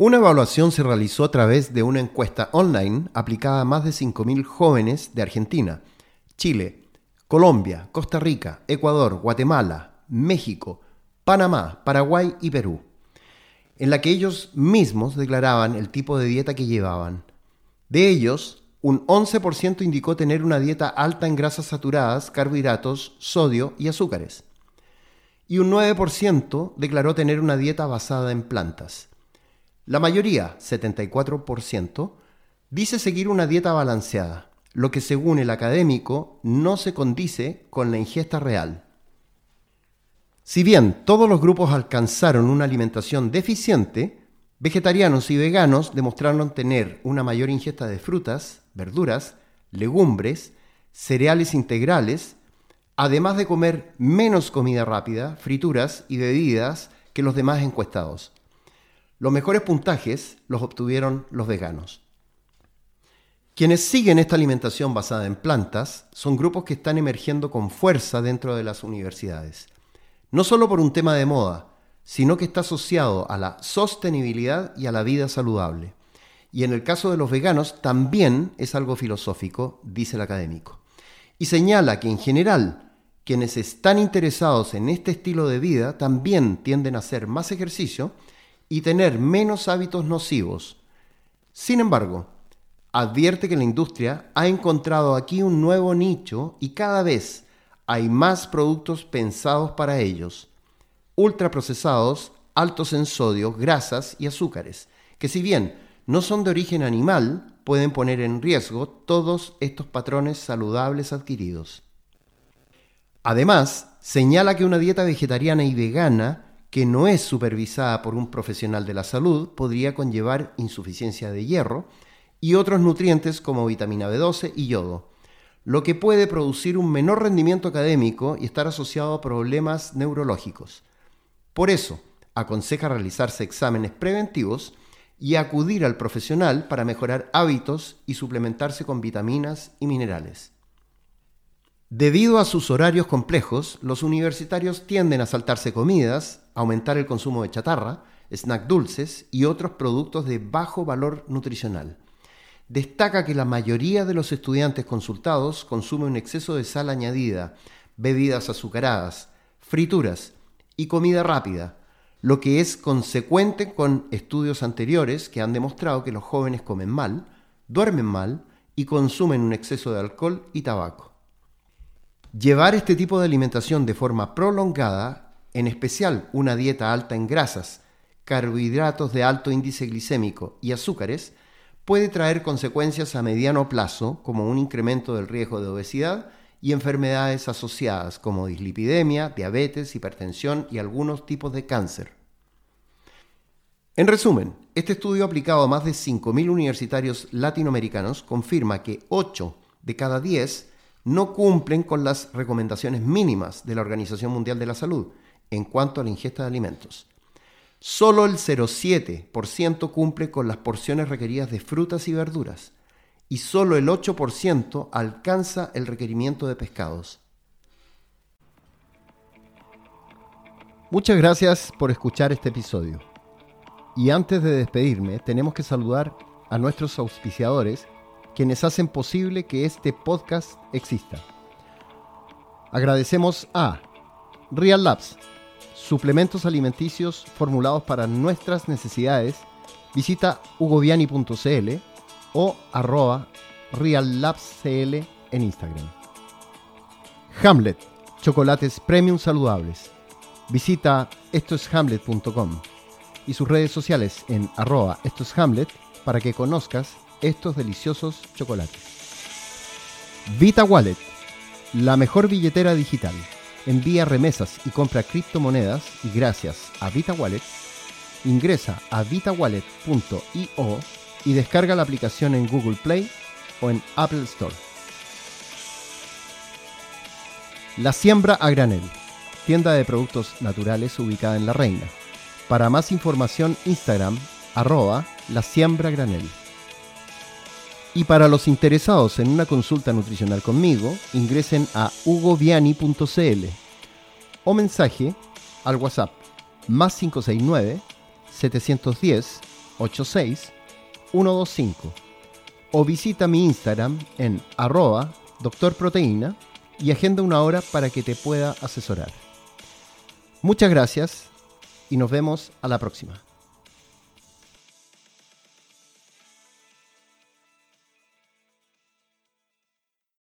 Una evaluación se realizó a través de una encuesta online aplicada a más de 5.000 jóvenes de Argentina, Chile, Colombia, Costa Rica, Ecuador, Guatemala, México, Panamá, Paraguay y Perú, en la que ellos mismos declaraban el tipo de dieta que llevaban. De ellos, un 11% indicó tener una dieta alta en grasas saturadas, carbohidratos, sodio y azúcares. Y un 9% declaró tener una dieta basada en plantas. La mayoría, 74%, dice seguir una dieta balanceada, lo que según el académico no se condice con la ingesta real. Si bien todos los grupos alcanzaron una alimentación deficiente, vegetarianos y veganos demostraron tener una mayor ingesta de frutas, verduras, legumbres, cereales integrales, además de comer menos comida rápida, frituras y bebidas que los demás encuestados. Los mejores puntajes los obtuvieron los veganos. Quienes siguen esta alimentación basada en plantas son grupos que están emergiendo con fuerza dentro de las universidades. No solo por un tema de moda, sino que está asociado a la sostenibilidad y a la vida saludable. Y en el caso de los veganos también es algo filosófico, dice el académico. Y señala que en general quienes están interesados en este estilo de vida también tienden a hacer más ejercicio y tener menos hábitos nocivos. Sin embargo, advierte que la industria ha encontrado aquí un nuevo nicho y cada vez hay más productos pensados para ellos, ultraprocesados, altos en sodio, grasas y azúcares, que si bien no son de origen animal, pueden poner en riesgo todos estos patrones saludables adquiridos. Además, señala que una dieta vegetariana y vegana que no es supervisada por un profesional de la salud podría conllevar insuficiencia de hierro, y otros nutrientes como vitamina B12 y yodo, lo que puede producir un menor rendimiento académico y estar asociado a problemas neurológicos. Por eso, aconseja realizarse exámenes preventivos y acudir al profesional para mejorar hábitos y suplementarse con vitaminas y minerales. Debido a sus horarios complejos, los universitarios tienden a saltarse comidas, aumentar el consumo de chatarra, snack dulces y otros productos de bajo valor nutricional destaca que la mayoría de los estudiantes consultados consume un exceso de sal añadida, bebidas azucaradas, frituras y comida rápida, lo que es consecuente con estudios anteriores que han demostrado que los jóvenes comen mal, duermen mal y consumen un exceso de alcohol y tabaco. Llevar este tipo de alimentación de forma prolongada, en especial una dieta alta en grasas, carbohidratos de alto índice glicémico y azúcares, puede traer consecuencias a mediano plazo, como un incremento del riesgo de obesidad y enfermedades asociadas como dislipidemia, diabetes, hipertensión y algunos tipos de cáncer. En resumen, este estudio aplicado a más de 5.000 universitarios latinoamericanos confirma que 8 de cada 10 no cumplen con las recomendaciones mínimas de la Organización Mundial de la Salud en cuanto a la ingesta de alimentos. Solo el 0,7% cumple con las porciones requeridas de frutas y verduras y solo el 8% alcanza el requerimiento de pescados. Muchas gracias por escuchar este episodio. Y antes de despedirme, tenemos que saludar a nuestros auspiciadores, quienes hacen posible que este podcast exista. Agradecemos a Real Labs, suplementos alimenticios formulados para nuestras necesidades, visita hugoviani.cl o arroba reallabscl en Instagram. Hamlet, chocolates premium saludables. Visita estoeshamlet.com y sus redes sociales en arroba estoeshamlet para que conozcas estos deliciosos chocolates. Vita Wallet, la mejor billetera digital envía remesas y compra criptomonedas y gracias a Vita Wallet, ingresa a vitawallet.io y descarga la aplicación en Google Play o en Apple Store. La Siembra a Granel, tienda de productos naturales ubicada en La Reina. Para más información, Instagram, arroba la siembra granel. Y para los interesados en una consulta nutricional conmigo, ingresen a hugoviani.cl o mensaje al WhatsApp más 569 710 86 125 o visita mi Instagram en arroba doctorproteína y agenda una hora para que te pueda asesorar. Muchas gracias y nos vemos a la próxima.